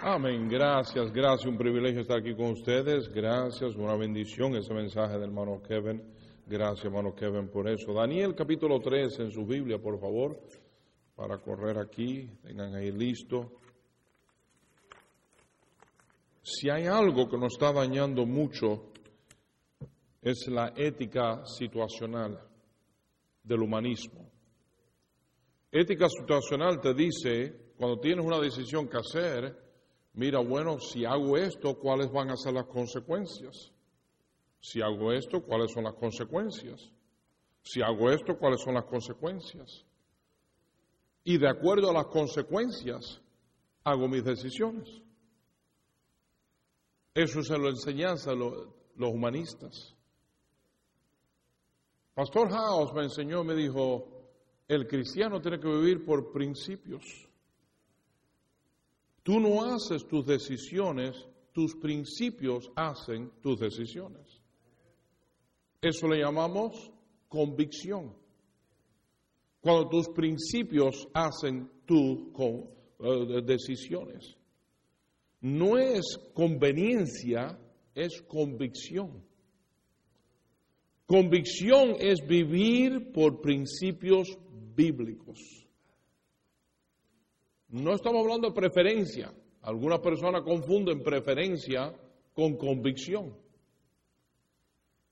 Amén. Gracias, gracias. Un privilegio estar aquí con ustedes. Gracias, una bendición ese mensaje del hermano Kevin. Gracias, hermano Kevin, por eso. Daniel capítulo 3 en su Biblia, por favor, para correr aquí. Tengan ahí listo. Si hay algo que nos está dañando mucho, es la ética situacional del humanismo. Ética situacional te dice, cuando tienes una decisión que hacer, mira, bueno, si hago esto, ¿cuáles van a ser las consecuencias? Si hago esto, ¿cuáles son las consecuencias? Si hago esto, ¿cuáles son las consecuencias? Y de acuerdo a las consecuencias, hago mis decisiones. Eso se lo enseñanza los, los humanistas. Pastor House me enseñó, me dijo, el cristiano tiene que vivir por principios. Tú no haces tus decisiones, tus principios hacen tus decisiones. Eso le llamamos convicción. Cuando tus principios hacen tus eh, decisiones. No es conveniencia, es convicción. Convicción es vivir por principios bíblicos. No estamos hablando de preferencia. Algunas personas confunden preferencia con convicción.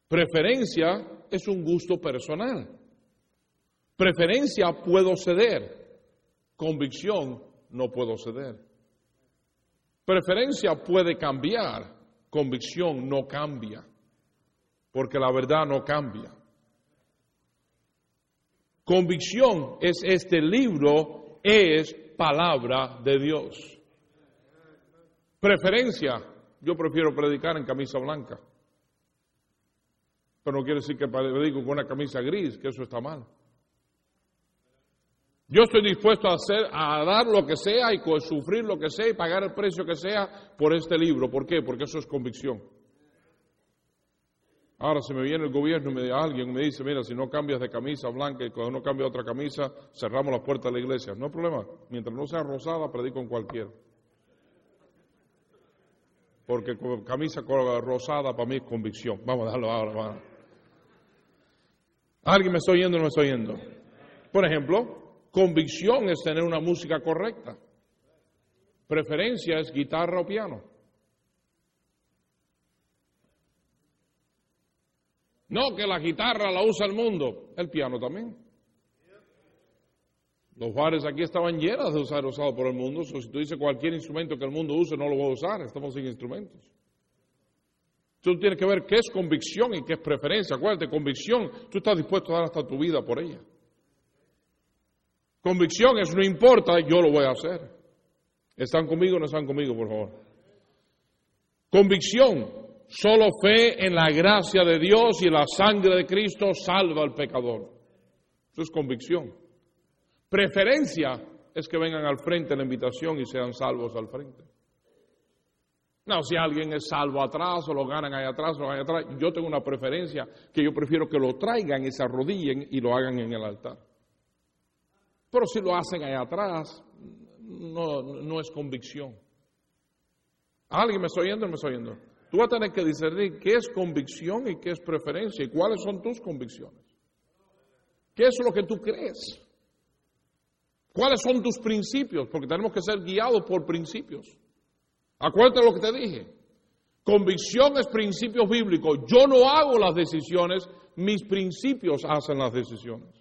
Preferencia es un gusto personal. Preferencia puedo ceder. Convicción no puedo ceder. Preferencia puede cambiar. Convicción no cambia. Porque la verdad no cambia. Convicción es este libro, es palabra de Dios. Preferencia, yo prefiero predicar en camisa blanca. Pero no quiere decir que predico con una camisa gris, que eso está mal. Yo estoy dispuesto a hacer, a dar lo que sea y sufrir lo que sea y pagar el precio que sea por este libro. ¿Por qué? Porque eso es convicción. Ahora se me viene el gobierno y me, alguien me dice, mira, si no cambias de camisa blanca y cuando no cambia otra camisa, cerramos las puertas de la iglesia. No hay problema. Mientras no sea rosada, predico en cualquiera. Porque camisa rosada para mí es convicción. Vamos a darlo ahora. ¿Alguien me está oyendo o no me está oyendo? Por ejemplo, convicción es tener una música correcta. Preferencia es guitarra o piano. No, que la guitarra la usa el mundo, el piano también. Los bares aquí estaban llenos de usar usado por el mundo. si tú dices cualquier instrumento que el mundo use, no lo voy a usar. Estamos sin instrumentos. Tú tienes que ver qué es convicción y qué es preferencia. Acuérdate, convicción, tú estás dispuesto a dar hasta tu vida por ella. Convicción es no importa, yo lo voy a hacer. ¿Están conmigo o no están conmigo, por favor? Convicción, Solo fe en la gracia de Dios y la sangre de Cristo salva al pecador. Eso es convicción. Preferencia es que vengan al frente la invitación y sean salvos al frente. No, si alguien es salvo atrás o lo ganan ahí atrás o lo ganan atrás, yo tengo una preferencia que yo prefiero que lo traigan y se arrodillen y lo hagan en el altar. Pero si lo hacen ahí atrás, no, no es convicción. ¿Alguien me está oyendo o me está oyendo? Tú vas a tener que discernir qué es convicción y qué es preferencia y cuáles son tus convicciones. ¿Qué es lo que tú crees? ¿Cuáles son tus principios? Porque tenemos que ser guiados por principios. Acuérdate lo que te dije. Convicción es principios bíblicos. Yo no hago las decisiones, mis principios hacen las decisiones.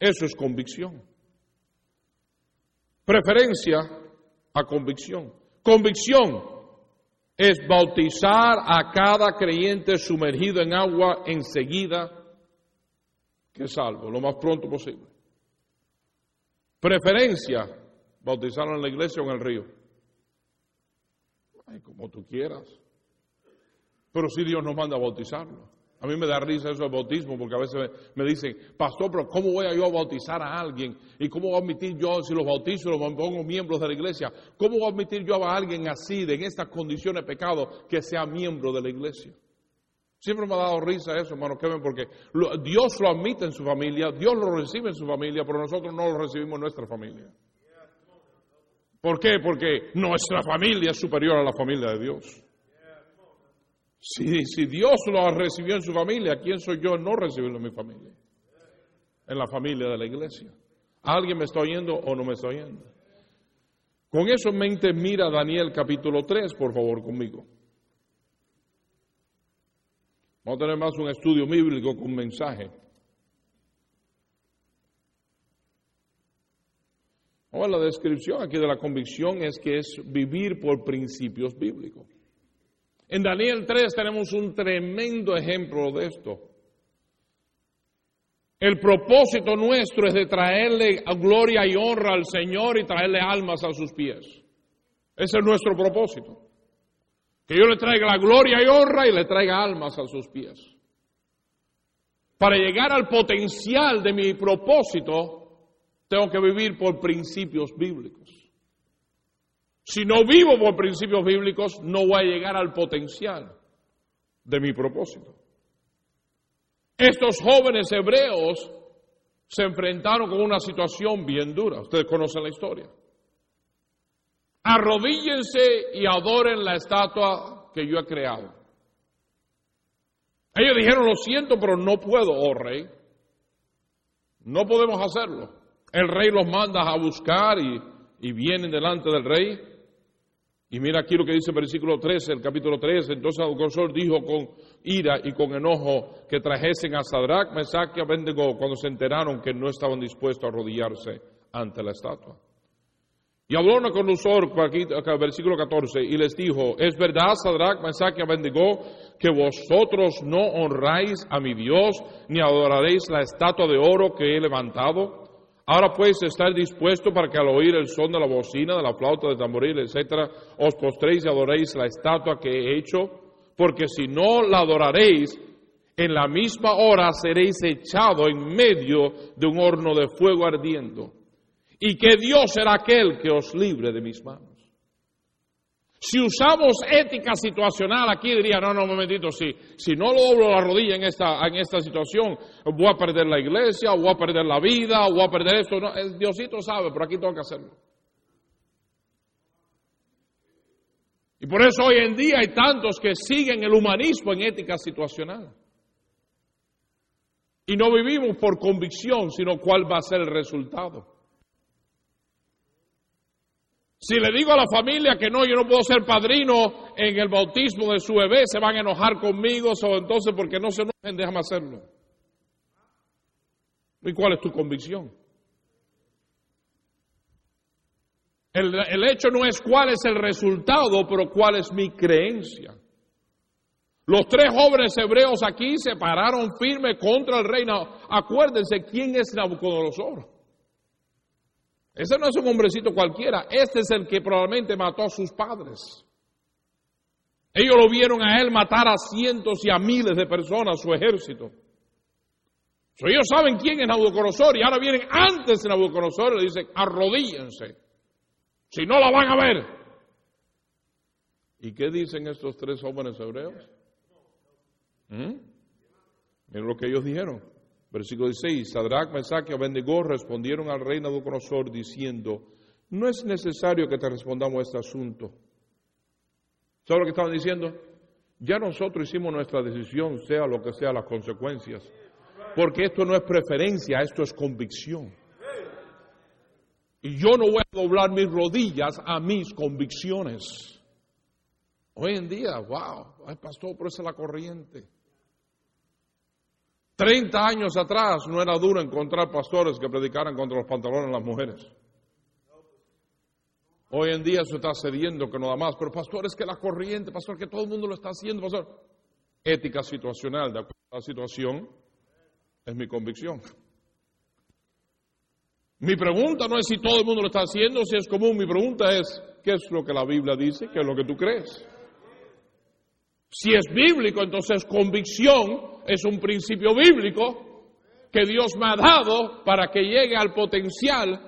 Eso es convicción. Preferencia a convicción. Convicción es bautizar a cada creyente sumergido en agua enseguida que salvo, lo más pronto posible. Preferencia, bautizarlo en la iglesia o en el río. Como tú quieras. Pero si Dios nos manda a bautizarlo. A mí me da risa eso del bautismo porque a veces me, dicen, pastor, pero ¿cómo voy a yo a bautizar a alguien? ¿Y cómo voy a admitir yo, si los bautizo, los pongo miembros de la iglesia, cómo voy a admitir yo a alguien así, de en estas condiciones de pecado, que sea miembro de la iglesia? Siempre me ha dado risa eso, hermano Kevin, porque Dios lo admite en su familia, Dios lo recibe en su familia, pero nosotros no lo recibimos en nuestra familia. ¿Por qué? Porque nuestra familia es superior a la familia de Dios. Si, si Dios lo recibió en su familia, ¿quién soy yo no recibirlo en mi familia? En la familia de la iglesia. ¿Alguien me está oyendo o no me está oyendo? Con eso en mente, mira Daniel capítulo 3, por favor, conmigo. Vamos a tener más un estudio bíblico con un mensaje. Ahora, la descripción aquí de la convicción es que es vivir por principios bíblicos. En Daniel 3 tenemos un tremendo ejemplo de esto. El propósito nuestro es de traerle gloria y honra al Señor y traerle almas a sus pies. Ese es nuestro propósito. Que yo le traiga la gloria y honra y le traiga almas a sus pies. Para llegar al potencial de mi propósito, tengo que vivir por principios bíblicos. Si no vivo por principios bíblicos, no voy a llegar al potencial de mi propósito. Estos jóvenes hebreos se enfrentaron con una situación bien dura. Ustedes conocen la historia. Arrodíllense y adoren la estatua que yo he creado. Ellos dijeron, lo siento, pero no puedo, oh rey. No podemos hacerlo. El rey los manda a buscar y, y vienen delante del rey. Y mira aquí lo que dice el versículo 13, el capítulo 13. Entonces dijo con ira y con enojo que trajesen a Sadrach, Mesach y Abednego cuando se enteraron que no estaban dispuestos a arrodillarse ante la estatua. Y habló Nabucodonosor, versículo 14, y les dijo, es verdad, Sadrach, Mesach y Abednego, que vosotros no honráis a mi Dios, ni adoraréis la estatua de oro que he levantado. Ahora pues estar dispuesto para que al oír el son de la bocina, de la flauta, de tamboril, etcétera, os postréis y adoréis la estatua que he hecho, porque si no la adoraréis, en la misma hora seréis echado en medio de un horno de fuego ardiendo. Y que Dios será aquel que os libre de mis manos. Si usamos ética situacional aquí, diría, no, no, un momentito, si, si no lo doblo la rodilla en esta, en esta situación, voy a perder la iglesia, voy a perder la vida, voy a perder esto. No, Diosito sabe, pero aquí tengo que hacerlo. Y por eso hoy en día hay tantos que siguen el humanismo en ética situacional. Y no vivimos por convicción, sino cuál va a ser el resultado. Si le digo a la familia que no, yo no puedo ser padrino en el bautismo de su bebé, se van a enojar conmigo, o entonces porque no se enojen, déjame hacerlo. ¿Y cuál es tu convicción? El, el, hecho no es cuál es el resultado, pero cuál es mi creencia. Los tres jóvenes hebreos aquí se pararon firme contra el reino. Acuérdense quién es Nabucodonosor. Ese no es un hombrecito cualquiera, este es el que probablemente mató a sus padres. Ellos lo vieron a él matar a cientos y a miles de personas, su ejército. ellos saben quién es Nabucodonosor y ahora vienen antes de Nabucodonosor y le dicen, arrodíllense, si no la van a ver. ¿Y qué dicen estos tres jóvenes hebreos? ¿Mm? Miren lo que ellos dijeron. Versículo 16, Sadrach, Mesach y Abednego respondieron al rey Nabucodonosor diciendo, no es necesario que te respondamos a este asunto. ¿Sabes lo que estaban diciendo? Ya nosotros hicimos nuestra decisión, sea lo que sea las consecuencias. Porque esto no es preferencia, esto es convicción. Y yo no voy a doblar mis rodillas a mis convicciones. Hoy en día, wow, ay pastor, pero esa es la corriente. 30 años atrás no era duro encontrar pastores que predicaran contra los pantalones de las mujeres. Hoy en día eso está cediendo que no da más, pero pastor es que la corriente, pastor que todo el mundo lo está haciendo, pastor. Ética situacional, de acuerdo a la situación, es mi convicción. Mi pregunta no es si todo el mundo lo está haciendo, si es común, mi pregunta es, ¿qué es lo que la Biblia dice? ¿Qué es lo que tú crees? Si es bíblico, entonces convicción es un principio bíblico que Dios me ha dado para que llegue al potencial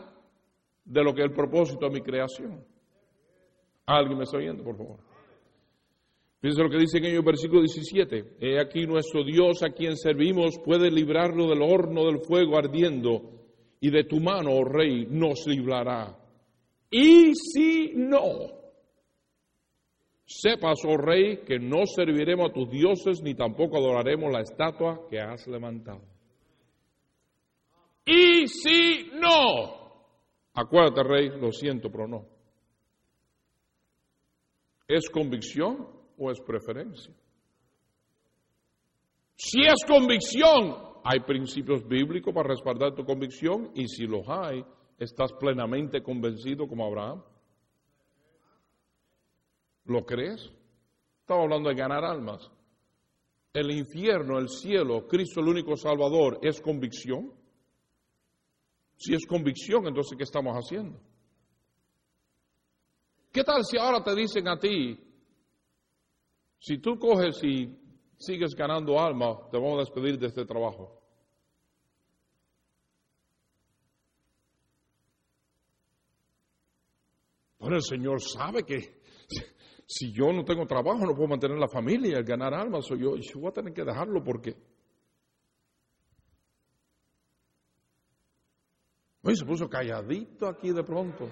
de lo que es el propósito de mi creación. ¿Alguien me está oyendo, por favor? Fíjense lo que dice en el versículo 17. He aquí nuestro Dios a quien servimos puede librarlo del horno del fuego ardiendo y de tu mano, oh rey, nos librará. Y si no, sepas, oh rey, que no serviremos a tus dioses ni tampoco adoraremos la estatua que has levantado. Y si no, acuérdate, rey, lo siento, pero no. ¿Es convicción o es preferencia? Si es convicción, hay principios bíblicos para respaldar tu convicción y si los hay, estás plenamente convencido como Abraham. ¿Lo crees? Estamos hablando de ganar almas. El infierno, el cielo, Cristo el único Salvador, ¿es convicción? Si es convicción, entonces ¿qué estamos haciendo? ¿Qué tal si ahora te dicen a ti, si tú coges y sigues ganando alma, te vamos a despedir de este trabajo? Bueno, el Señor sabe que si yo no tengo trabajo, no puedo mantener la familia, ganar almas, soy yo, yo voy a tener que dejarlo porque. Oye, se puso calladito aquí de pronto.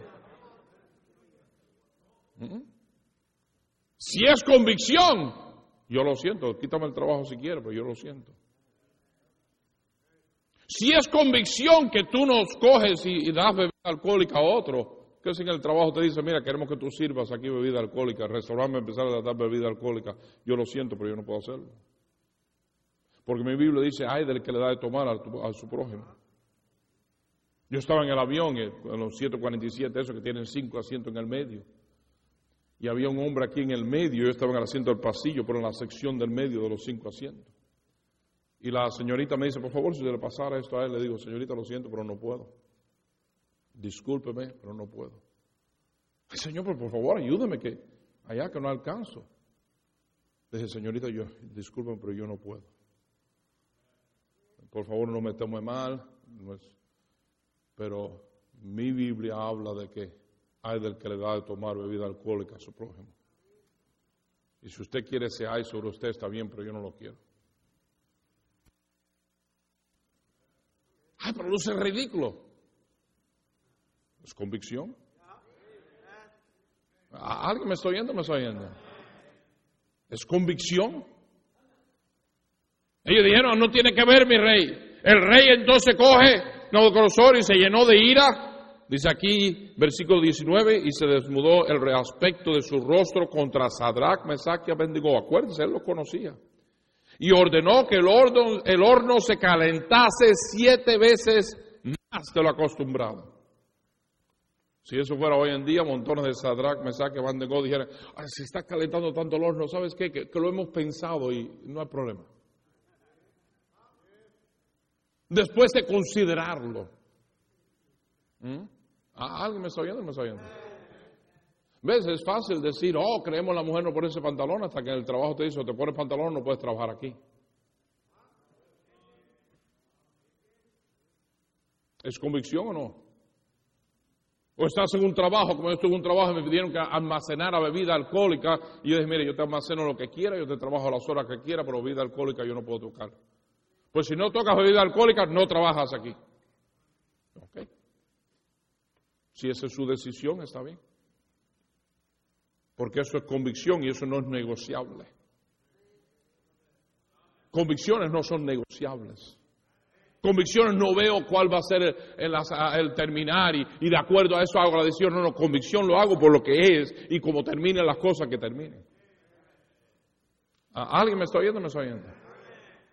¿Mm? Si es convicción, yo lo siento, quítame el trabajo si quieres, pero yo lo siento. Si es convicción que tú nos coges y, y das bebida alcohólica a otro, que si en el trabajo te dice, mira, queremos que tú sirvas aquí bebida alcohólica, el restaurante empezar a dar bebida alcohólica, yo lo siento, pero yo no puedo hacerlo. Porque mi Biblia dice, ay del que le da de tomar a, su prójimo. Yo estaba en el avión, en los 147, esos que tienen cinco asientos en el medio. Y había un hombre aquí en el medio, yo estaba en el asiento del pasillo, pero en la sección del medio de los cinco asientos. Y la señorita me dice, por favor, si le pasara esto a él, le digo, señorita, lo siento, pero no puedo discúlpeme, pero no puedo. Señor, por favor, ayúdeme que allá que no alcanzo. Dije, señorita, yo, discúlpeme, pero yo no puedo. Por favor, no me tome mal, pero mi Biblia habla de que hay del que le da de tomar bebida alcohólica a su prójimo. Y si usted quiere ese hay sobre usted, está bien, pero yo no lo quiero. Ay, pero luce ridículo. ¿Es convicción? ¿Alguien me está oyendo me está oyendo? ¿Es convicción? Ellos dijeron, no tiene que ver mi rey. El rey entonces coge Nabucodonosor y se llenó de ira. Dice aquí, versículo 19, y se desmudó el reaspecto de su rostro contra Sadrach, Mesach y Abednego. Acuérdense, él lo conocía. Y ordenó que el horno, el horno se calentase siete veces más de lo acostumbrado. Si eso fuera hoy en día, montones de Sadrach, Mesach, Van de God dijeran, se está calentando tanto el horno, ¿sabes qué? Que, lo hemos pensado y no hay problema. Después de considerarlo. ¿Mm? ¿Alguien me está oyendo me está oyendo? ¿Ves? Es fácil decir, oh, creemos la mujer no ese pantalón hasta que en el trabajo te dice, te pones pantalón, no puedes trabajar aquí. ¿Es convicción o no? O estás en un trabajo, como yo estuve en un trabajo me pidieron que almacenara bebida alcohólica. Y yo dije, mire, yo te almaceno lo que quiera, yo te trabajo las horas que quiera, pero bebida alcohólica yo no puedo tocar. Pues si no tocas bebida alcohólica, no trabajas aquí. ¿Ok? Si esa es su decisión, está bien. Porque eso es convicción y eso no es negociable. Convicciones no son negociables. Convicciones no veo cuál va a ser el, terminar y, de acuerdo a eso hago la decisión. No, no, convicción lo hago por lo que es y como terminen las cosas que terminen. ¿Alguien me está oyendo me está oyendo?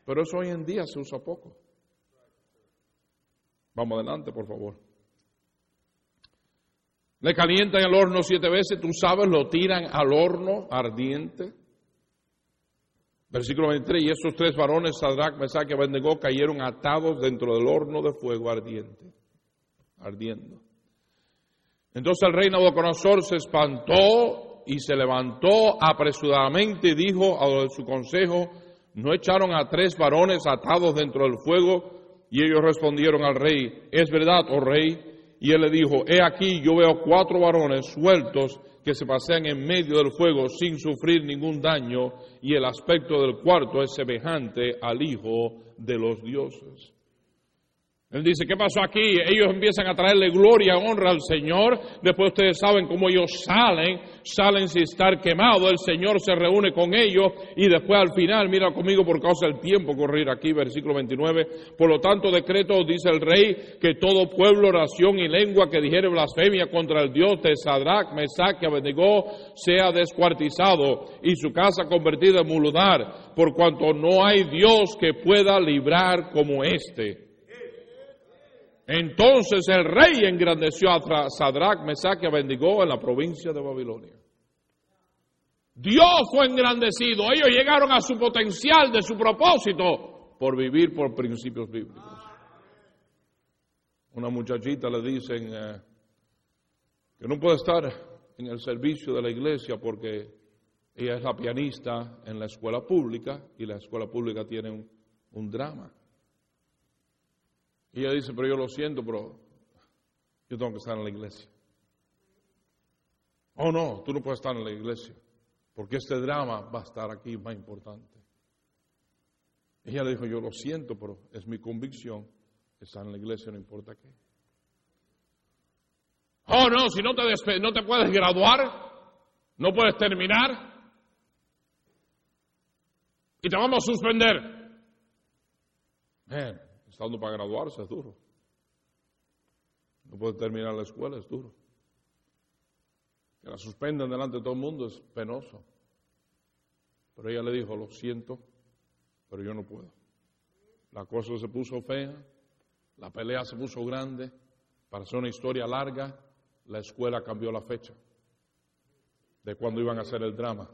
Pero eso hoy en día se usa poco. Vamos adelante, por favor. Le calientan el horno siete veces, tú sabes, lo tiran al horno ardiente. Versículo 23, y esos tres varones, Sadrach, Mesach y Abednego, cayeron atados dentro del horno de fuego ardiente, ardiendo. Entonces el rey Nabucodonosor se espantó y se levantó apresuradamente y dijo a su consejo, ¿no echaron a tres varones atados dentro del fuego? Y ellos respondieron al rey, es verdad, oh rey. Y él le dijo, he aquí, yo veo cuatro varones sueltos que se pasean en medio del fuego sin sufrir ningún daño y el aspecto del cuarto es semejante al Hijo de los dioses. Él dice, ¿qué pasó aquí? Ellos empiezan a traerle gloria, honra al Señor. Después ustedes saben cómo ellos salen, salen sin estar quemados. El Señor se reúne con ellos y después al final, mira conmigo por causa del tiempo correr aquí, versículo 29. Por lo tanto, decreto, dice el rey, que todo pueblo, oración y lengua que dijere blasfemia contra el Dios de Sadrach, Mesach y Abednego sea descuartizado y su casa convertida en muludar, por cuanto no hay Dios que pueda librar como este. Entonces el rey engrandeció a Sadrach, Mesach y Abednego en la provincia de Babilonia. Dios fue engrandecido. Ellos llegaron a su potencial de su propósito por vivir por principios bíblicos. Una muchachita le dicen eh, que no puede estar en el servicio de la iglesia porque ella es la pianista en la escuela pública y la escuela pública tiene un drama. Y ella dice, pero yo lo siento, pero yo tengo que estar en la iglesia. Oh, no, tú no puedes estar en la iglesia, porque este drama va a estar aquí más importante. Ella le dijo, yo lo siento, pero es mi convicción estar en la iglesia, no importa qué. Oh, no, si no te, no te puedes graduar, no puedes terminar, y te vamos a suspender estando para graduarse es duro. No puede terminar la escuela, es duro. Que la suspendan delante de todo el mundo es penoso. Pero ella le dijo, lo siento, pero yo no puedo. La cosa se puso fea, la pelea se puso grande, para hacer una historia larga, la escuela cambió la fecha de cuando iban a hacer el drama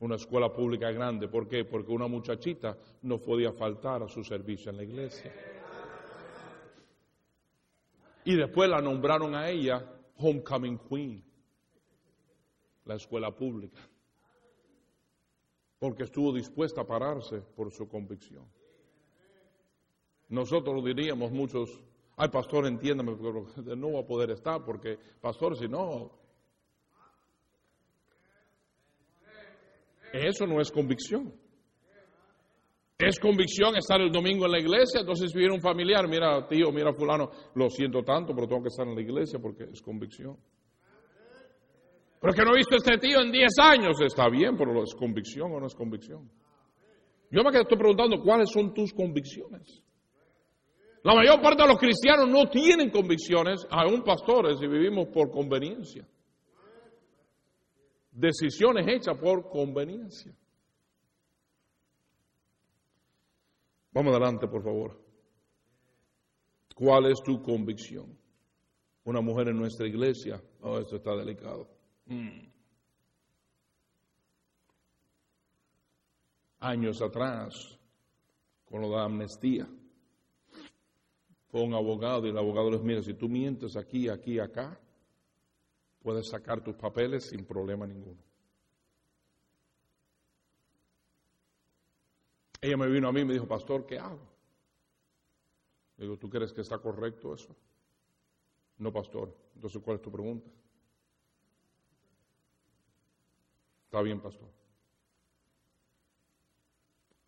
una escuela pública grande. ¿Por qué? Porque una muchachita no podía faltar a su servicio en la iglesia. Y después la nombraron a ella Homecoming Queen, la escuela pública, porque estuvo dispuesta a pararse por su convicción. Nosotros diríamos muchos, ay pastor, entiéndame, no va a poder estar porque, pastor, si no, Eso no es convicción. Es convicción estar el domingo en la iglesia, entonces viene un familiar, mira tío, mira fulano, lo siento tanto, pero tengo que estar en la iglesia porque es convicción. Pero que no he visto a este tío en 10 años, está bien, pero ¿es convicción o no es convicción? Yo me estoy preguntando cuáles son tus convicciones. La mayor parte de los cristianos no tienen convicciones, aún pastores, y vivimos por conveniencia decisiones hechas por conveniencia. Vamos adelante, por favor. ¿Cuál es tu convicción? Una mujer en nuestra iglesia. Oh, esto está delicado. Mm. Años atrás, con lo de amnistía, fue un abogado y el abogado les mira, si tú mientes aquí, aquí, acá, puedes sacar tus papeles sin problema ninguno. Ella me vino a mí y me dijo, pastor, ¿qué hago? Le digo, ¿tú crees que está correcto eso? No, pastor. Entonces, ¿cuál es tu pregunta? Está bien, pastor.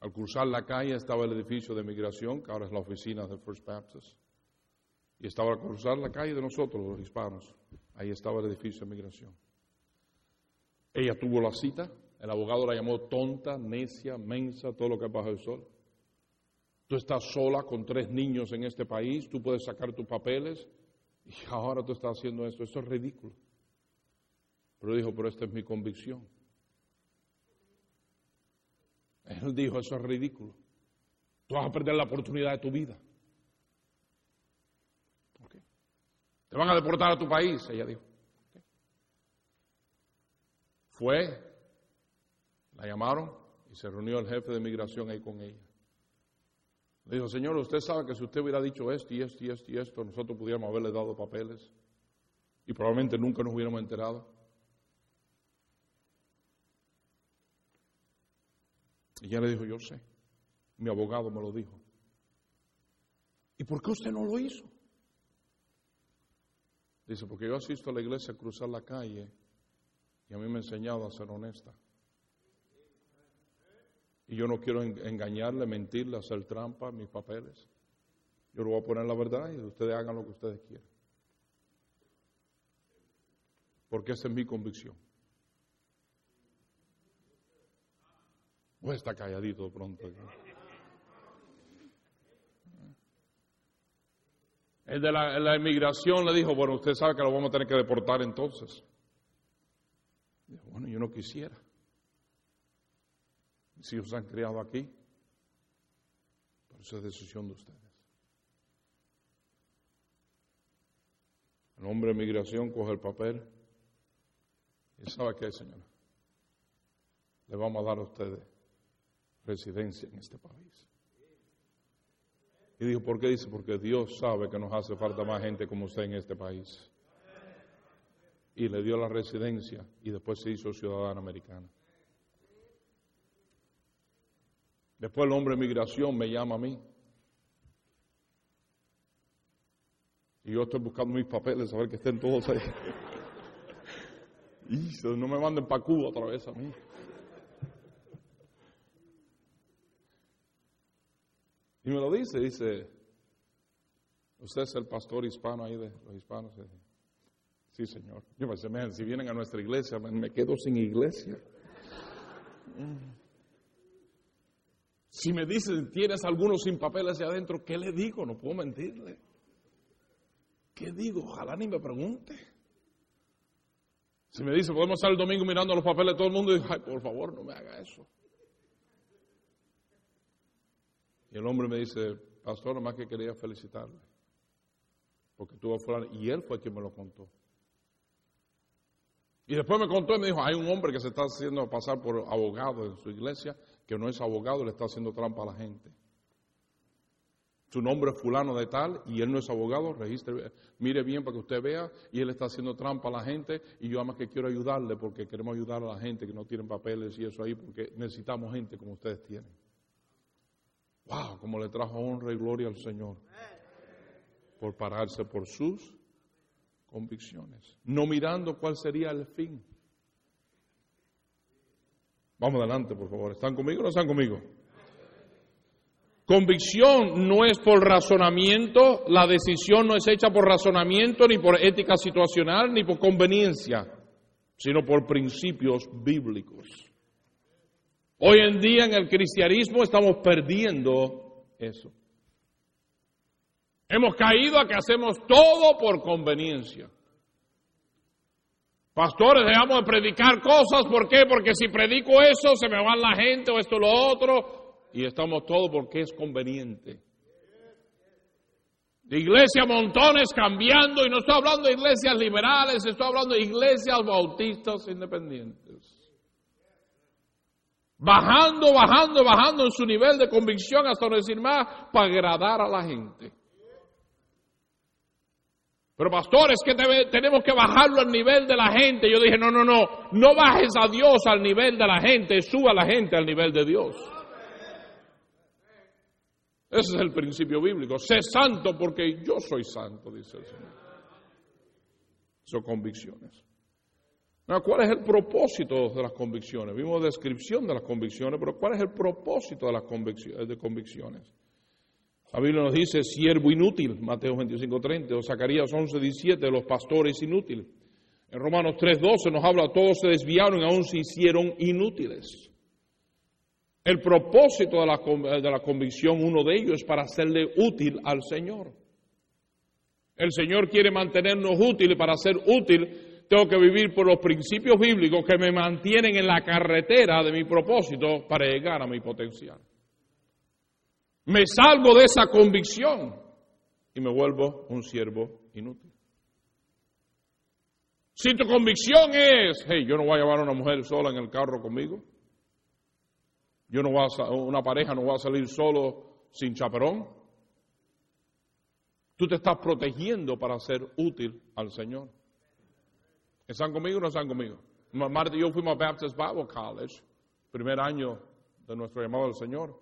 Al cruzar la calle estaba el edificio de migración, que ahora es la oficina del First Baptist. Y estaba al cruzar la calle de nosotros, los hispanos. Ahí estaba el edificio de migración. Ella tuvo la cita, el abogado la llamó tonta, necia, mensa, todo lo que es bajo el sol. Tú estás sola con tres niños en este país, tú puedes sacar tus papeles y ahora tú estás haciendo esto. Esto es ridículo. Pero dijo, pero esta es mi convicción. Él dijo, eso es ridículo. Tú vas a perder la oportunidad de tu vida. Te van a deportar a tu país, ella dijo. Fue, la llamaron y se reunió el jefe de migración ahí con ella. Le dijo, señor, usted sabe que si usted hubiera dicho esto y esto y esto y esto, nosotros pudiéramos haberle dado papeles y probablemente nunca nos hubiéramos enterado. Y ella le dijo, yo sé, mi abogado me lo dijo. ¿Y por qué usted no lo hizo? Dice, porque yo asisto a la iglesia a cruzar la calle y a mí me ha enseñado a ser honesta. Y yo no quiero engañarle, mentirle, hacer trampa, mis papeles. Yo lo voy a poner la verdad y ustedes hagan lo que ustedes quieran. Porque esa es mi convicción. A estar calladito de pronto. El de la, inmigración le dijo, bueno, usted sabe que lo vamos a tener que deportar entonces. Dijo, bueno, yo no quisiera. Si hijos han criado aquí, pero eso es decisión de ustedes. El hombre de migración coge el papel y sabe qué, señora. Le vamos a dar a ustedes residencia en este país. Y dijo, ¿por qué dice? Porque Dios sabe que nos hace falta más gente como usted en este país. Y le dio la residencia y después se hizo ciudadana americana. Después el hombre de migración me llama a mí. Y yo estoy buscando mis papeles, a ver que estén todos ahí. y no me manden para Cuba otra vez a mí. Y me lo dice, dice, usted es el pastor hispano ahí de los hispanos. Sí, señor. Yo me dice, si vienen a nuestra iglesia, me quedo sin iglesia. Si me dicen, tienes algunos sin papeles hacia adentro, ¿qué le digo? No puedo mentirle. ¿Qué digo? Ojalá ni me pregunte. Si me dice, podemos estar el domingo mirando los papeles de todo el mundo, y digo, ay, por favor, no me haga eso. Y el hombre me dice, pastor, nomás que quería felicitarle. Porque tuvo fulano. Y él fue quien me lo contó. Y después me contó y me dijo, hay un hombre que se está haciendo pasar por abogado en su iglesia, que no es abogado, le está haciendo trampa a la gente. Su nombre es fulano de tal y él no es abogado, registre, mire bien para que usted vea y él está haciendo trampa a la gente y yo además que quiero ayudarle porque queremos ayudar a la gente que no tienen papeles y eso ahí porque necesitamos gente como ustedes tienen. Wow, como le trajo honra y gloria al Señor por pararse por sus convicciones, no mirando cuál sería el fin. Vamos adelante, por favor. ¿Están conmigo o no están conmigo? Convicción no es por razonamiento, la decisión no es hecha por razonamiento, ni por ética situacional, ni por conveniencia, sino por principios bíblicos. Hoy en día en el cristianismo estamos perdiendo eso. Hemos caído a que hacemos todo por conveniencia. Pastores, dejamos de predicar cosas, ¿por qué? Porque si predico eso, se me va la gente o esto o lo otro, y estamos todos porque es conveniente. De iglesia montones cambiando, y no estoy hablando de iglesias liberales, estoy hablando de iglesias bautistas independientes bajando, bajando, bajando en su nivel de convicción hasta no decir más para agradar a la gente. Pero pastores, que tenemos que bajarlo al nivel de la gente. Yo dije, no, no, no, no bajes a Dios al nivel de la gente, suba a la gente al nivel de Dios. Ese es el principio bíblico. Sé santo porque yo soy santo, dice el Señor. Son convicciones. ¿Cuál es el propósito de las convicciones? Vimos descripción de las convicciones, pero ¿cuál es el propósito de las convicciones? La Biblia nos dice siervo inútil, Mateo 25:30, o Zacarías 11:17, los pastores inútiles. En Romanos 3:12 nos habla, todos se desviaron y aún se hicieron inútiles. El propósito de la, de la convicción, uno de ellos, es para hacerle útil al Señor. El Señor quiere mantenernos útiles para ser útil tengo que vivir por los principios bíblicos que me mantienen en la carretera de mi propósito para llegar a mi potencial. Me salgo de esa convicción y me vuelvo un siervo inútil. Si tu convicción es, hey, yo no voy a llevar a una mujer sola en el carro conmigo, yo no voy a, una pareja no va a salir solo sin chaperón, tú te estás protegiendo para ser útil al Señor. ¿Están conmigo o no están conmigo? Marta y yo fuimos a Baptist Bible College, primer año de nuestro llamado al Señor.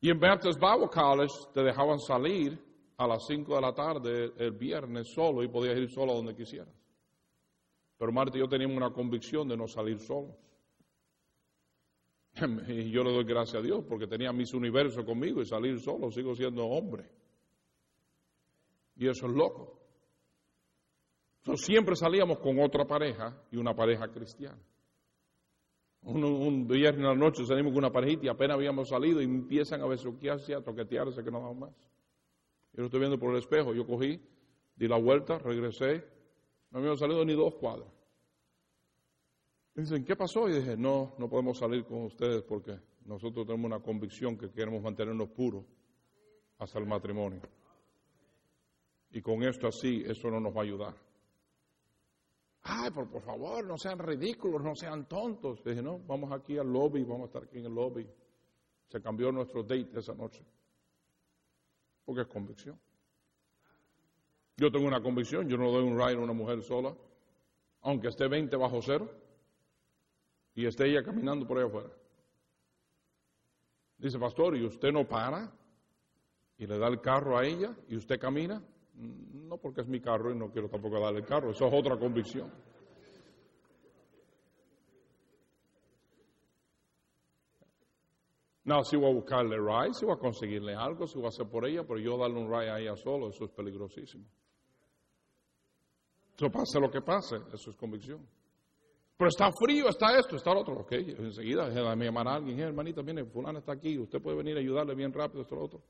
Y en Baptist Bible College te dejaban salir a las 5 de la tarde el viernes solo y podías ir solo a donde quisieras. Pero Marta y yo teníamos una convicción de no salir solos. Y yo le doy gracias a Dios porque tenía mis universos conmigo y salir solo, sigo siendo hombre. Y eso es loco. Siempre salíamos con otra pareja y una pareja cristiana. Un, un viernes en la noche salimos con una parejita y apenas habíamos salido y empiezan a besuquearse, a toquetearse que no daban más. Yo lo estoy viendo por el espejo, yo cogí, di la vuelta, regresé, no habíamos salido ni dos cuadras. dicen, ¿qué pasó? Y dije, no, no podemos salir con ustedes porque nosotros tenemos una convicción que queremos mantenernos puros hasta el matrimonio. Y con esto así, eso no nos va a ayudar. Ay, por, por favor, no sean ridículos, no sean tontos. Dije, no, vamos aquí al lobby, vamos a estar aquí en el lobby. Se cambió nuestro date esa noche. Porque es convicción. Yo tengo una convicción, yo no doy un ride a una mujer sola, aunque esté 20 bajo cero y esté ella caminando por ahí afuera. Dice, pastor, ¿y usted no para? Y le da el carro a ella y usted camina. No porque es mi carro y no quiero tampoco darle el carro, eso es otra convicción. No, si voy a buscarle ride, si voy a conseguirle algo, si voy a hacer por ella, pero yo darle un ride a ella solo, eso es peligrosísimo. Eso pase lo que pase, eso es convicción. Pero está frío, está esto, está lo otro. Ok, enseguida me llamará alguien, hermanita, viene, fulano está aquí, usted puede venir a ayudarle bien rápido, esto, lo otro.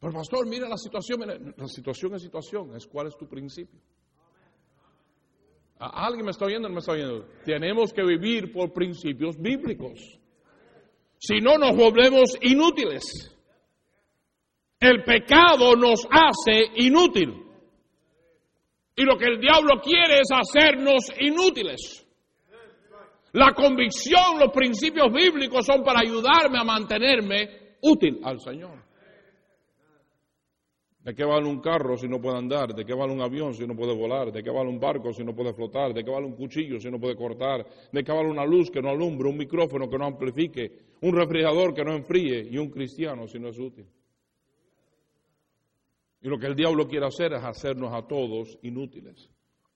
Pero pastor, mira la situación, la situación es situación, es cuál es tu principio. ¿Alguien me está oyendo no me está oyendo? Tenemos que vivir por principios bíblicos. Si no, nos volvemos inútiles. El pecado nos hace inútil. Y lo que el diablo quiere es hacernos inútiles. La convicción, los principios bíblicos son para ayudarme a mantenerme útil al Señor. ¿De qué vale un carro si no puede andar? ¿De qué vale un avión si no puede volar? ¿De qué vale un barco si no puede flotar? ¿De qué vale un cuchillo si no puede cortar? ¿De qué vale una luz que no alumbre? ¿Un micrófono que no amplifique? ¿Un refrigerador que no enfríe? ¿Y un cristiano si no es útil? Y lo que el diablo quiere hacer es hacernos a todos inútiles.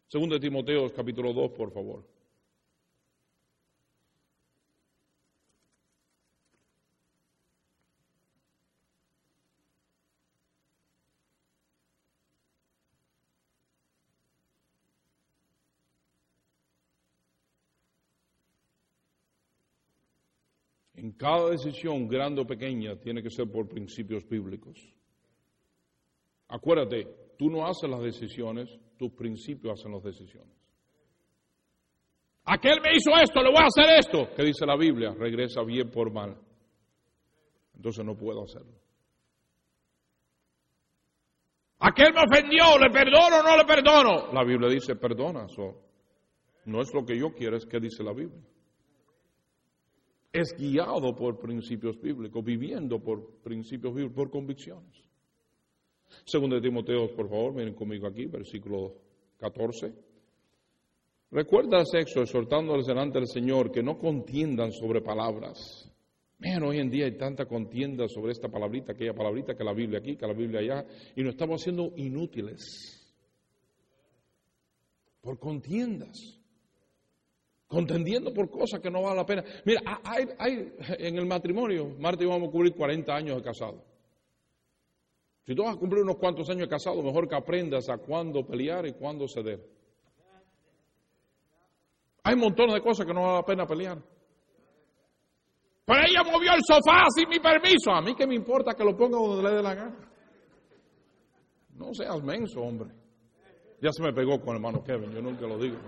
Segundo de Timoteo capítulo 2, por favor. En cada decisión, grande o pequeña, tiene que ser por principios bíblicos. Acuérdate, tú no haces las decisiones, tus principios hacen las decisiones. Aquel me hizo esto, le voy a hacer esto. ¿Qué dice la Biblia? Regresa bien por mal. Entonces no puedo hacerlo. Aquel me ofendió, ¿le perdono o no le perdono? La Biblia dice, perdona. no es lo que yo quiero, es que dice la Biblia es guiado por principios bíblicos, viviendo por principios bíblicos, por convicciones. Segundo de Timoteo, por favor, miren conmigo aquí, versículo 14. Recuerda sexo, exhortándoles delante del Señor que no contiendan sobre palabras. Miren, hoy en día hay tanta contienda sobre esta palabrita, aquella palabrita, que la Biblia aquí, que la Biblia allá, y nos estamos haciendo inútiles por contiendas contendiendo por cosas que no valen la pena. Mira, hay, hay en el matrimonio, Marta y yo vamos a cubrir 40 años de casado. Si tú vas a cumplir unos cuantos años de casado, mejor que aprendas a cuándo pelear y cuándo ceder. Hay montones de cosas que no vale la pena pelear. Pero ella movió el sofá sin mi permiso. A mí que me importa que lo ponga donde le dé la gana. No seas menso, hombre. Ya se me pegó con el hermano Kevin, yo nunca lo digo.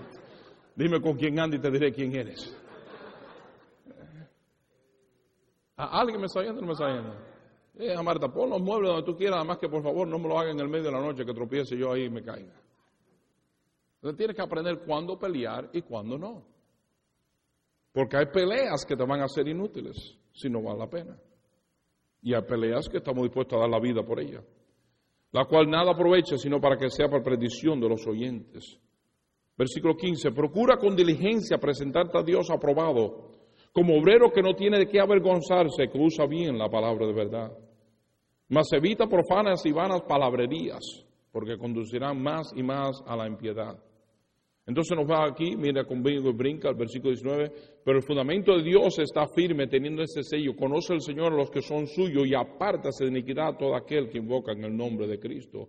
Dime con quién anda y te diré quién eres. ¿A ¿Alguien me está oyendo o no me está oyendo? Eh, Marta, pon los muebles donde tú quieras, además que por favor no me lo haga en el medio de la noche, que tropiece yo ahí y me caiga. Entonces tienes que aprender cuándo pelear y cuándo no. Porque hay peleas que te van a ser inútiles si no vale la pena. Y hay peleas que estamos dispuestos a dar la vida por ella. La cual nada aprovecha sino para que sea para perdición de los oyentes. Versículo 15, procura con diligencia presentarte a Dios aprobado, como obrero que no tiene de qué avergonzarse, que usa bien la palabra de verdad. Mas evita profanas y vanas palabrerías, porque conducirán más y más a la impiedad. Entonces nos va aquí, mira conmigo y brinca al versículo 19, pero el fundamento de Dios está firme teniendo ese sello, conoce el Señor a los que son suyos y apártase de iniquidad a todo aquel que invoca en el nombre de Cristo.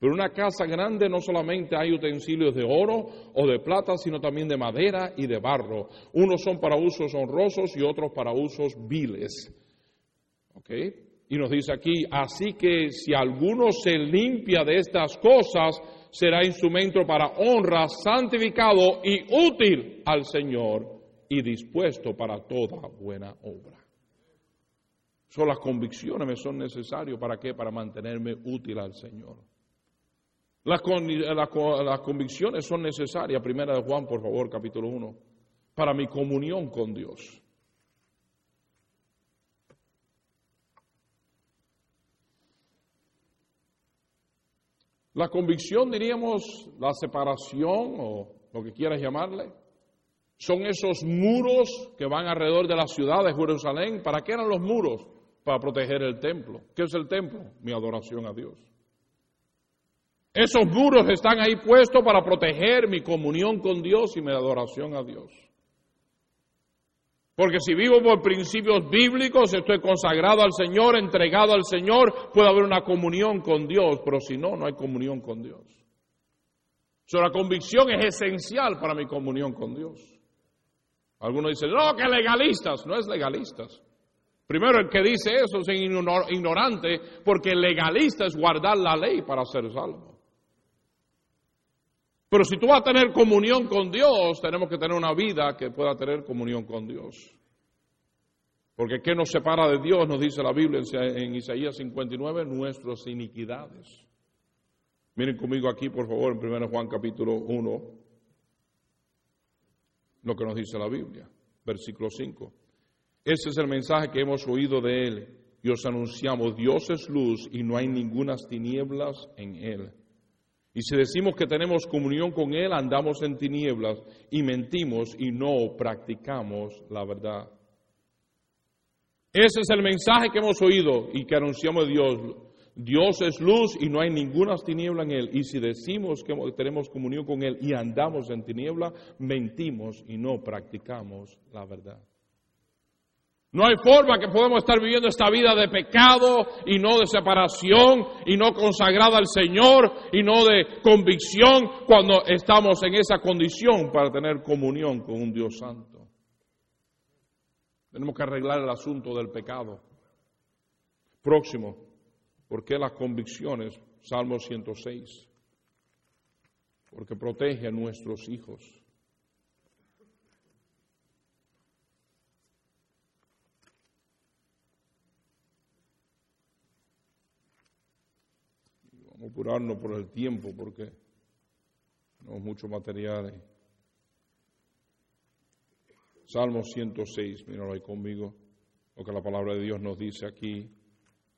Pero en una casa grande no solamente hay utensilios de oro o de plata, sino también de madera y de barro. Unos son para usos honrosos y otros para usos viles. ¿Ok? Y nos dice aquí, así que si alguno se limpia de estas cosas, será instrumento para honra, santificado y útil al Señor y dispuesto para toda buena obra. Son las convicciones me son necesarias para qué? Para mantenerme útil al Señor. Las, las convicciones son necesarias, primera de Juan, por favor, capítulo 1, para mi comunión con Dios. La convicción, diríamos, la separación o lo que quieras llamarle, son esos muros que van alrededor de la ciudad de Jerusalén. ¿Para qué eran los muros? Para proteger el templo. ¿Qué es el templo? Mi adoración a Dios. Esos muros están ahí puestos para proteger mi comunión con Dios y mi adoración a Dios. Porque si vivo por principios bíblicos, estoy consagrado al Señor, entregado al Señor, puede haber una comunión con Dios, pero si no, no hay comunión con Dios. La convicción es esencial para mi comunión con Dios. Algunos dicen, no, que legalistas, no es legalistas. Primero, el que dice eso es ignorante, porque legalista es guardar la ley para ser salvo. Pero si tú vas a tener comunión con Dios, tenemos que tener una vida que pueda tener comunión con Dios. Porque ¿qué nos separa de Dios? Nos dice la Biblia en Isaías 59, nuestras iniquidades. Miren conmigo aquí, por favor, en 1 Juan capítulo 1, lo que nos dice la Biblia, versículo 5. Ese es el mensaje que hemos oído de Él y os anunciamos, Dios es luz y no hay ningunas tinieblas en Él. Y si decimos que tenemos comunión con Él, andamos en tinieblas y mentimos y no practicamos la verdad. Ese es el mensaje que hemos oído y que anunciamos de Dios. Dios es luz y no hay ninguna tiniebla en Él. Y si decimos que tenemos comunión con Él y andamos en tiniebla, mentimos y no practicamos la verdad. No hay forma que podamos estar viviendo esta vida de pecado y no de separación y no consagrada al Señor y no de convicción cuando estamos en esa condición para tener comunión con un Dios santo. Tenemos que arreglar el asunto del pecado. Próximo, ¿por qué las convicciones? Salmo 106. Porque protege a nuestros hijos. Apurarnos por el tiempo porque tenemos mucho material. Salmo 106, míralo ahí conmigo, lo que la palabra de Dios nos dice aquí.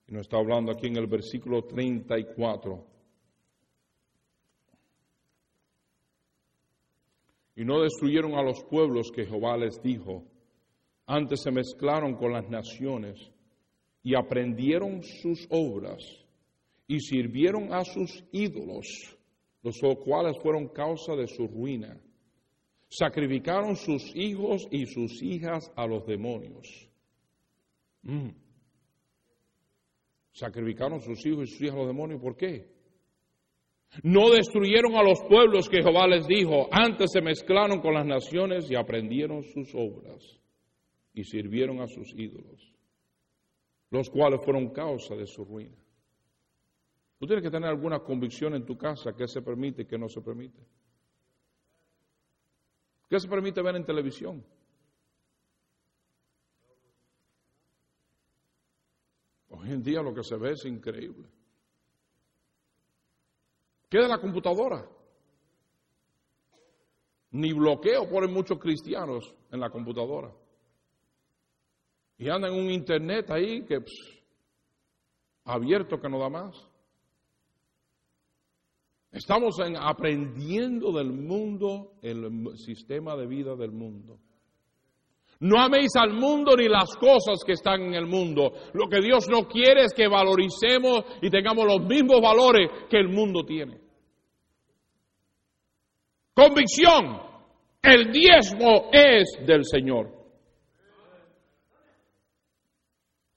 Y nos está hablando aquí en el versículo 34. Y no destruyeron a los pueblos que Jehová les dijo. Antes se mezclaron con las naciones y aprendieron sus obras y sirvieron a sus ídolos, los cuales fueron causa de su ruina. Sacrificaron sus hijos y sus hijas a los demonios. Mm. Sacrificaron sus hijos y sus hijas a los demonios. ¿Por qué? No destruyeron a los pueblos que Jehová les dijo. Antes se mezclaron con las naciones y aprendieron sus obras y sirvieron a sus ídolos, los cuales fueron causa de su ruina. Tú tienes que tener alguna convicción en tu casa que se permite y que no se permite. ¿Qué se permite ver en televisión? Hoy en día lo que se ve es increíble. ¿Qué de la computadora? Ni bloqueo ponen muchos cristianos en la computadora. Y andan en un internet ahí que abierto que no da más. Estamos aprendiendo del mundo, el sistema de vida del mundo. No améis al mundo ni las cosas que están en el mundo. Lo que Dios no quiere es que valoricemos y tengamos los mismos valores que el mundo tiene. Convicción. El diezmo es del Señor.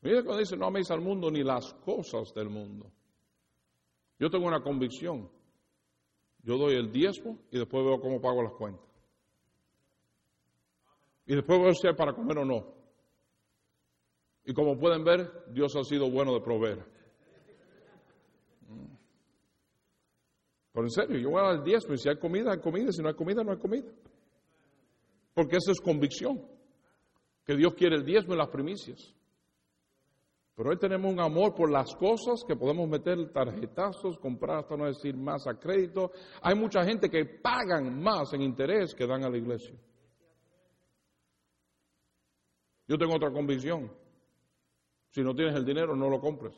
Mira cuando dice, no améis al mundo ni las cosas del mundo. Yo tengo una convicción. Yo doy el diezmo y después veo cómo pago las cuentas. Y después veo si hay para comer o no. Y como pueden ver, Dios ha sido bueno de proveer. Pero en serio, yo voy a dar el diezmo y si hay comida, hay comida, si no hay comida, no hay comida. Porque eso es convicción. Que Dios quiere el diezmo y las primicias. Pero hoy tenemos un amor por las cosas que podemos meter tarjetazos, comprar hasta no decir más a crédito. Hay mucha gente que pagan más en interés que dan a la iglesia. Yo tengo otra convicción. Si no tienes el dinero, no lo compres.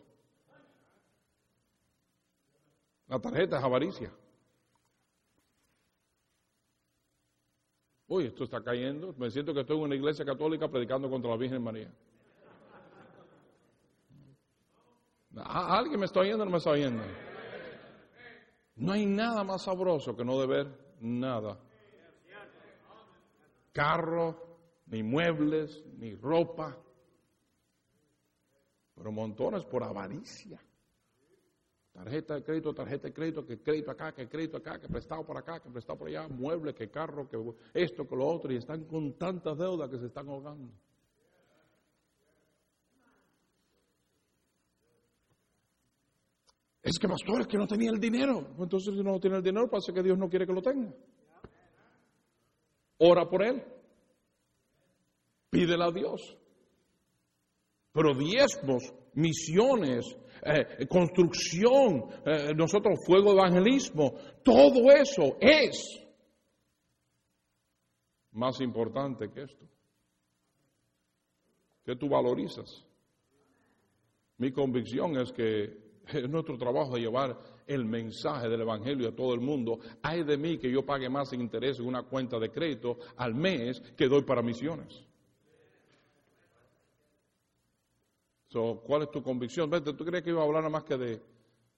La tarjeta es avaricia. Uy, esto está cayendo. Me siento que estoy en una iglesia católica predicando contra la Virgen María. ¿Alguien me está oyendo o no me está oyendo? No hay nada más sabroso que no deber nada. Carro, ni muebles, ni ropa. Pero montones por avaricia. Tarjeta de crédito, tarjeta de crédito, que crédito acá, que crédito acá, que prestado por acá, que prestado por allá, mueble, que carro, que esto, que lo otro, y están con tantas deudas que se están ahogando. Es que pastor, es que no tenía el dinero. Entonces, si no tiene el dinero, pasa que Dios no quiere que lo tenga. Ora por él. Pídele a Dios. Pero diezmos, misiones, eh, construcción, eh, nosotros fuego evangelismo, todo eso es más importante que esto. ¿Qué tú valorizas? Mi convicción es que es nuestro trabajo de llevar el mensaje del Evangelio a todo el mundo. Hay de mí que yo pague más interés en una cuenta de crédito al mes que doy para misiones. ¿Cuál es tu convicción? Vete, ¿tú crees que iba a hablar nada más que de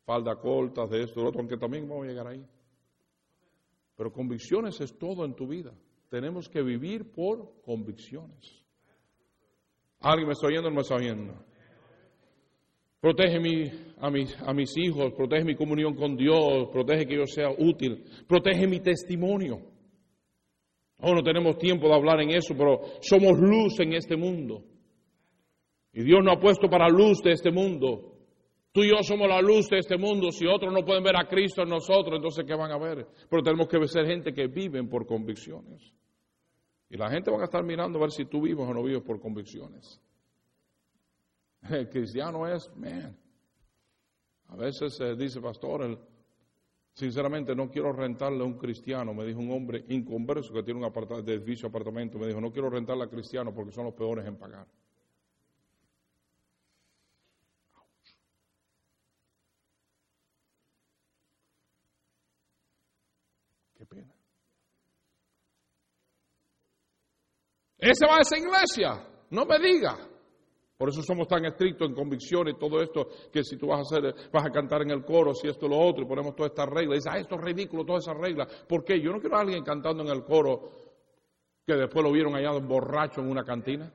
falda cortas, de esto, de otro? Aunque también vamos a llegar ahí. Pero convicciones es todo en tu vida. Tenemos que vivir por convicciones. ¿Alguien me está oyendo o no me está oyendo? Protege a, mis, hijos, protege mi comunión con Dios, protege que yo sea útil, protege mi testimonio. Oh, no tenemos tiempo de hablar en eso, pero somos luz en este mundo. Y Dios nos ha puesto para luz de este mundo. Tú y yo somos la luz de este mundo. Si otros no pueden ver a Cristo en nosotros, entonces ¿qué van a ver? Pero tenemos que ser gente que viven por convicciones. Y la gente va a estar mirando a ver si tú vives o no vives por convicciones. El cristiano es, man. A veces se dice, pastor, sinceramente no quiero rentarle a un cristiano, me dijo un hombre inconverso que tiene un apartamento, de edificio apartamento, me dijo, no quiero rentarle a cristiano porque son los peores en pagar. Qué pena. Ese va a esa iglesia, no me diga. Por eso somos tan estrictos en convicciones y todo esto, que si tú vas a hacer, vas a cantar en el coro, si esto lo otro, y ponemos todas estas reglas, dices, ah, esto es ridículo, todas esas reglas. ¿Por qué? Yo no quiero a alguien cantando en el coro que después lo vieron allá borracho en una cantina.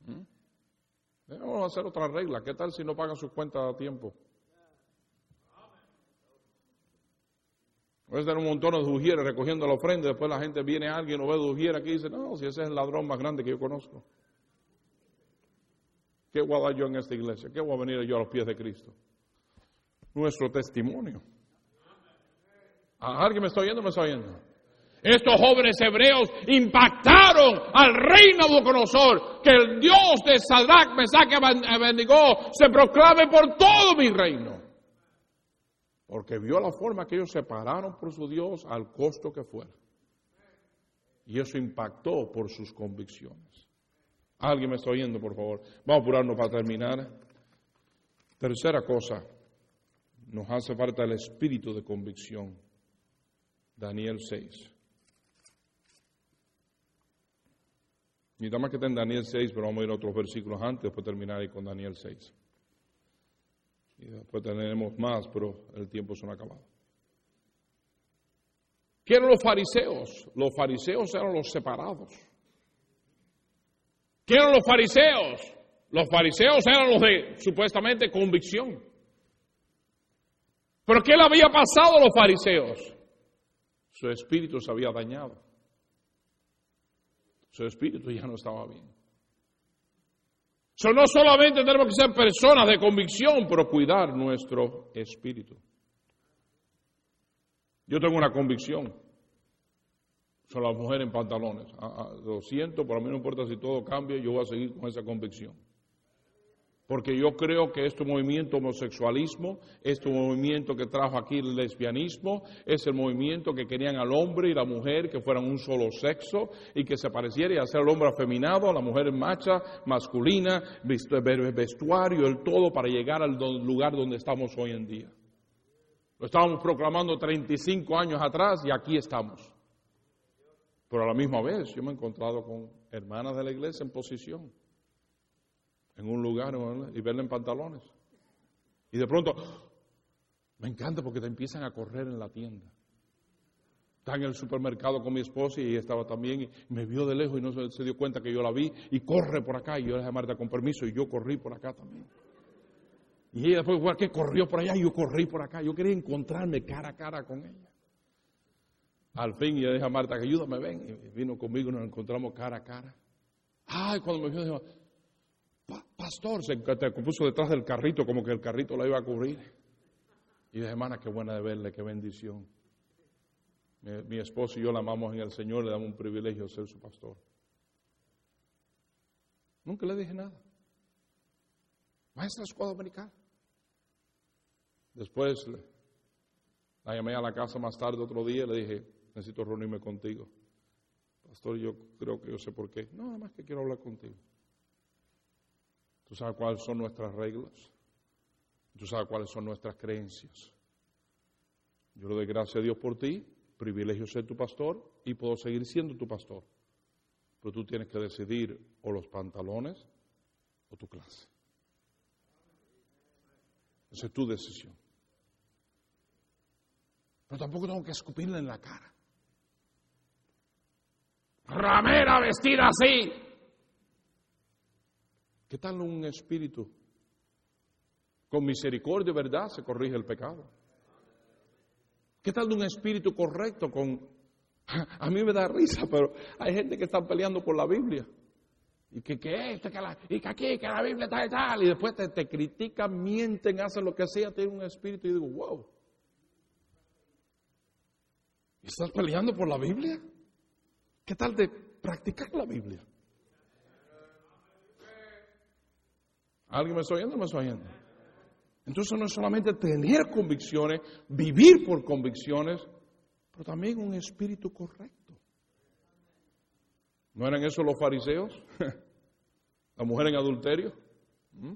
¿Mm? Vamos a hacer otra regla. ¿Qué tal si no pagan sus cuentas a tiempo? Puede tener un montón de ujieres recogiendo la ofrenda, después la gente viene alguien o ve ujiera aquí y dice, no, si ese es el ladrón más grande que yo conozco. ¿Qué voy a dar yo en esta iglesia? ¿Qué voy a venir yo a los pies de Cristo? Nuestro testimonio. ¿Alguien me está oyendo o me está oyendo? Estos jóvenes hebreos impactaron al rey Nabucodonosor, que el Dios de Sadrach, Mesach y Abednego se proclame por todo mi reino porque vio la forma que ellos se pararon por su Dios al costo que fuera. Y eso impactó por sus convicciones. ¿Alguien me está oyendo, por favor? Vamos a apurarnos para terminar. Tercera cosa, nos hace falta el espíritu de convicción. Daniel 6. Ni más que está en Daniel 6, pero vamos a ir a otros versículos antes, después terminar ahí con Daniel 6. Y después tenemos más, pero el tiempo se ha acabado. ¿Qué eran los fariseos? Los fariseos eran los separados. ¿Qué eran los fariseos? Los fariseos eran los de supuestamente convicción. ¿Pero qué le había pasado a los fariseos? Su espíritu se había dañado. Su espíritu ya no estaba bien. No solamente tenemos que ser personas de convicción, pero cuidar nuestro espíritu. Yo tengo una convicción. Son las mujeres en pantalones. Ah, ah, lo siento, pero a mí no importa si todo cambia, yo voy a seguir con esa convicción porque yo creo que este movimiento homosexualismo, este movimiento que trajo aquí el lesbianismo, es el movimiento que querían al hombre y la mujer que fueran un solo sexo y que se pareciera y hacer al hombre afeminado, a la mujer macha, masculina, vestuario, el todo para llegar al lugar donde estamos hoy en día. Lo estábamos proclamando 35 años atrás y aquí estamos. Pero a la misma vez yo me he encontrado con hermanas de la iglesia en posición en un lugar y verla en pantalones. Y de pronto, me encanta porque te empiezan a correr en la tienda. Está en el supermercado con mi esposa y estaba también y me vio de lejos y no se, dio cuenta que yo la vi y corre por acá y yo le dije a Marta con permiso y yo corrí por acá también. Y ella después, ¿por qué corrió por allá y yo corrí por acá? Yo quería encontrarme cara a cara con ella. Al fin yo dije a Marta, que ayúdame, ven. Y vino conmigo y nos encontramos cara a cara. Ay, cuando me vio, dijo, pastor, se puso detrás del carrito como que el carrito la iba a cubrir. Y dije, hermana, qué buena de verle, qué bendición. Mi, esposo y yo la amamos en el Señor, le damos un privilegio de ser su pastor. Nunca le dije nada. Maestra de escuela americana. Después la llamé a la casa más tarde otro día y le dije, necesito reunirme contigo. Pastor, yo creo que yo sé por qué. No, nada más que quiero hablar contigo. Tú sabes cuáles son nuestras reglas. Tú sabes cuáles son nuestras creencias. Yo le doy gracias a Dios por ti, privilegio ser tu pastor y puedo seguir siendo tu pastor. Pero tú tienes que decidir o los pantalones o tu clase. Esa es tu decisión. Pero tampoco tengo que escupirle en la cara. Ramera vestida así. ¿Qué tal un espíritu? Con misericordia, ¿verdad? Se corrige el pecado. ¿Qué tal un espíritu correcto con... A mí me da risa, pero hay gente que está peleando por la Biblia. Y que, que esto, que la, y que aquí, que la Biblia está y tal. Y después te, te critican, mienten, hacen lo que sea, tienen un espíritu. Y digo, wow. ¿Estás peleando por la Biblia? ¿Qué tal de practicar la Biblia? ¿Alguien me está oyendo o me está oyendo? Entonces no es solamente tener convicciones, vivir por convicciones, pero también un espíritu correcto. ¿No eran eso los fariseos? La mujer en adulterio. ¿Mm?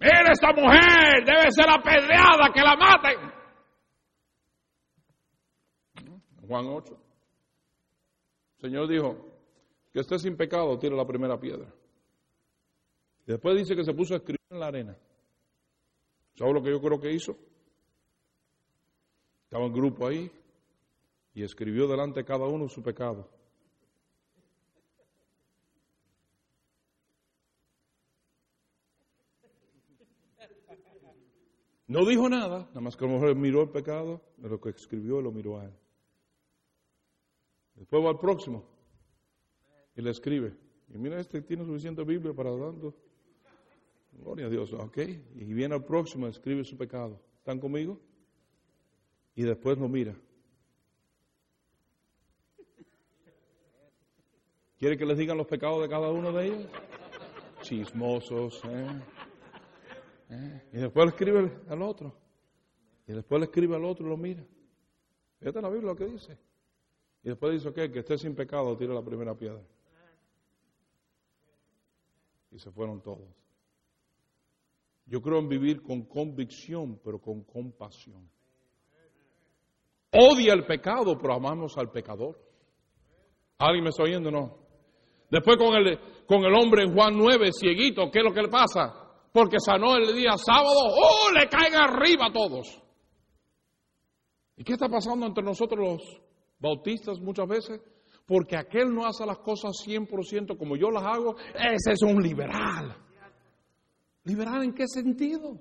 Mira esta mujer, debe ser apedreada, que la maten. Juan 8. El Señor dijo, que esté sin pecado, tire la primera piedra. Después dice que se puso a escribir en la arena. ¿Sabes lo que yo creo que hizo? Estaba en grupo ahí y escribió delante de cada uno su pecado. No dijo nada, nada más que a lo mejor miró el pecado de lo que escribió lo miró a él. Después va al próximo y le escribe. Y mira, este tiene suficiente Biblia para dando. Gloria a Dios, ok. Y viene al próximo, escribe su pecado. ¿Están conmigo? Y después lo mira. ¿Quiere que les digan los pecados de cada uno de ellos? Chismosos. ¿eh? ¿Eh? Y después le escribe al otro. Y después le escribe al otro y lo mira. Fíjate la Biblia lo que dice. Y después dice, ok, que esté sin pecado, tira la primera piedra. Y se fueron todos. Yo creo en vivir con convicción, pero con compasión. Odia el pecado, pero amamos al pecador. ¿Alguien me está oyendo no? Después con el, con el hombre en Juan 9, cieguito, ¿qué es lo que le pasa? Porque sanó el día sábado, ¡oh! Le caen arriba a todos. ¿Y qué está pasando entre nosotros los bautistas muchas veces, porque aquel no hace las cosas 100% como yo las hago, ese es un liberal. ¿Liberal en qué sentido?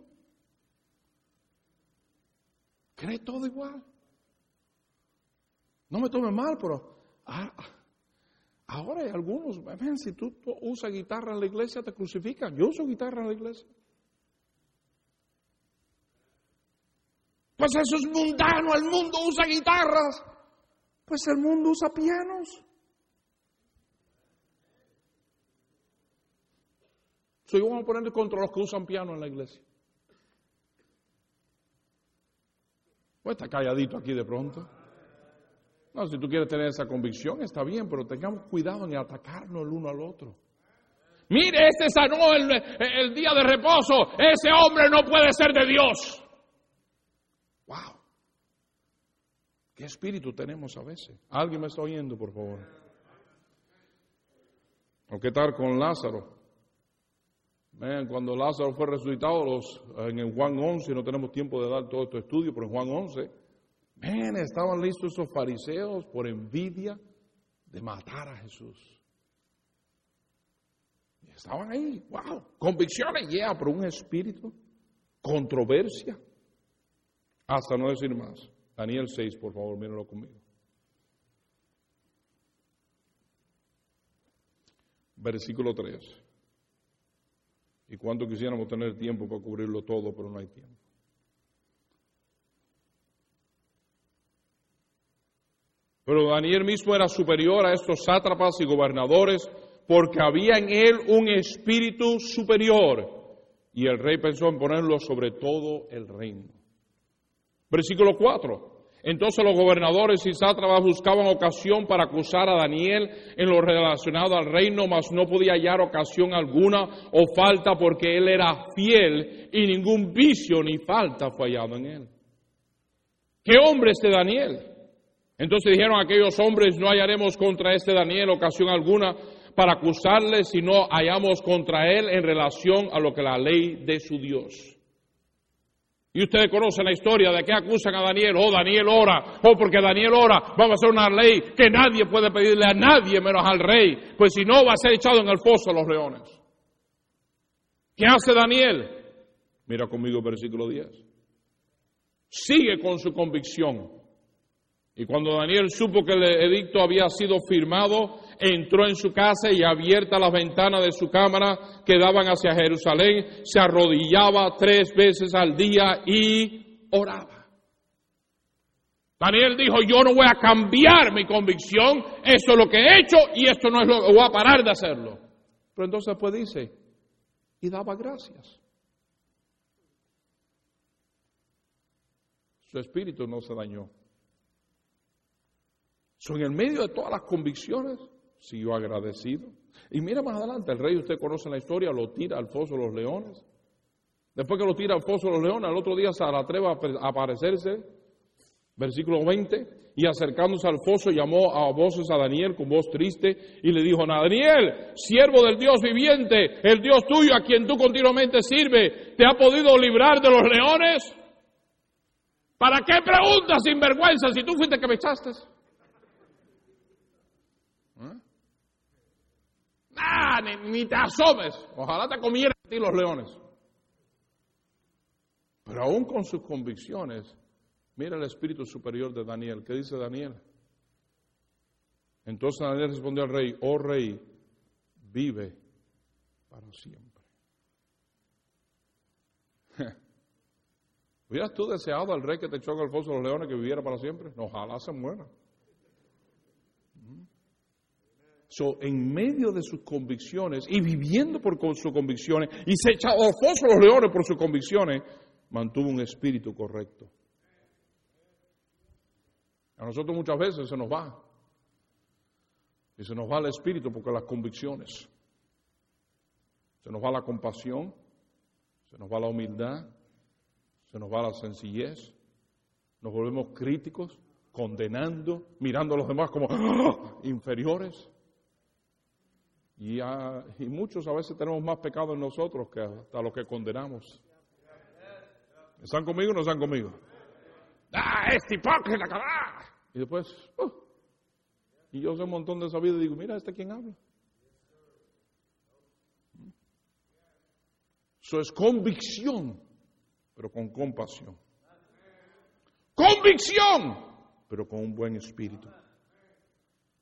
Cree todo igual. No me tome mal, pero ah, ahora hay algunos, ven, si tú, tú usas guitarra en la iglesia te crucifican. Yo uso guitarra en la iglesia. Pues eso es mundano, el mundo usa guitarras. Pues el mundo usa pianos. Soy a poner contra los que usan piano en la iglesia. Pues está calladito aquí de pronto. No, si tú quieres tener esa convicción, está bien, pero tengamos cuidado en atacarnos el uno al otro. Mire, este sanó el, el día de reposo. Ese hombre no puede ser de Dios. Wow. ¿Qué espíritu tenemos a veces? ¿Alguien me está oyendo, por favor? ¿O qué tal con Lázaro? Vean, cuando Lázaro fue resucitado los, en Juan 11, no tenemos tiempo de dar todo este estudio, pero en Juan 11, ven, estaban listos esos fariseos por envidia de matar a Jesús. Estaban ahí, wow, convicciones, yeah, pero un espíritu, controversia, hasta no decir más. Daniel 6, por favor, mírenlo conmigo. Versículo 3. Y cuánto quisiéramos tener tiempo para cubrirlo todo, pero no hay tiempo. Pero Daniel mismo era superior a estos sátrapas y gobernadores porque había en él un espíritu superior. Y el rey pensó en ponerlo sobre todo el reino. Versículo 4. Entonces los gobernadores y sátrapas buscaban ocasión para acusar a Daniel en lo relacionado al reino, mas no podía hallar ocasión alguna o falta porque él era fiel y ningún vicio ni falta fue hallado en él. ¿Qué hombre este Daniel? Entonces dijeron aquellos hombres, no hallaremos contra este Daniel ocasión alguna para acusarle, sino hallamos contra él en relación a lo que la ley de su Dios. Y ustedes conocen la historia de que acusan a Daniel. Oh, Daniel ora. Oh, porque Daniel ora. Vamos a hacer una ley que nadie puede pedirle a nadie menos al rey. Pues si no, va a ser echado en el foso de los leones. ¿Qué hace Daniel? Mira conmigo versículo 10. Sigue con su convicción. Y cuando Daniel supo que el edicto había sido firmado, entró en su casa y abierta las ventanas de su cámara que daban hacia Jerusalén, se arrodillaba tres veces al día y oraba. Daniel dijo, yo no voy a cambiar mi convicción, esto es lo que he hecho y esto no es lo que voy a parar de hacerlo. Pero entonces pues dice, y daba gracias. Su espíritu no se dañó. En el medio de todas las convicciones, siguió agradecido. Y mira más adelante, el rey, usted conoce la historia, lo tira al foso de los leones. Después que lo tira al foso de los leones, al otro día se atreve a aparecerse, versículo 20, y acercándose al foso llamó a voces a Daniel con voz triste y le dijo, Daniel, siervo del Dios viviente, el Dios tuyo a quien tú continuamente sirves, ¿te ha podido librar de los leones? ¿Para qué preguntas sin vergüenza si tú fuiste que me echaste? Ni, te asomes. Ojalá te comieran a ti los leones. Pero aún con sus convicciones, mira el espíritu superior de Daniel. ¿Qué dice Daniel? Entonces Daniel respondió al rey, oh rey, vive para siempre. ¿Hubieras tú deseado al rey que te echó al foso de los leones que viviera para siempre? ojalá se muera. So, en medio de sus convicciones y viviendo por sus convicciones y se echaba a los leones por sus convicciones, mantuvo un espíritu correcto. A nosotros muchas veces se nos va. Y se nos va el espíritu porque las convicciones. Se nos va la compasión, se nos va la humildad, se nos va la sencillez, nos volvemos críticos, condenando, mirando a los demás como ¡ah! inferiores. Y, muchos a veces tenemos más pecado en nosotros que hasta los que condenamos. ¿Están conmigo o no están conmigo? ¡Ah, este hipócrita, Y después, uh, Y yo sé un montón de vida y digo, mira, este quién habla. Eso es convicción, pero con compasión. Convicción, pero con un buen espíritu.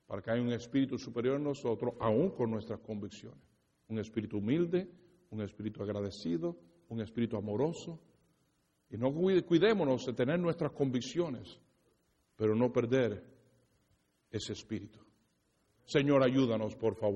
Para que haya un espíritu superior en nosotros, aún con nuestras convicciones. Un espíritu humilde, un espíritu agradecido, un espíritu amoroso. Y no cuidémonos de tener nuestras convicciones, pero no perder ese espíritu. Señor, ayúdanos, por favor.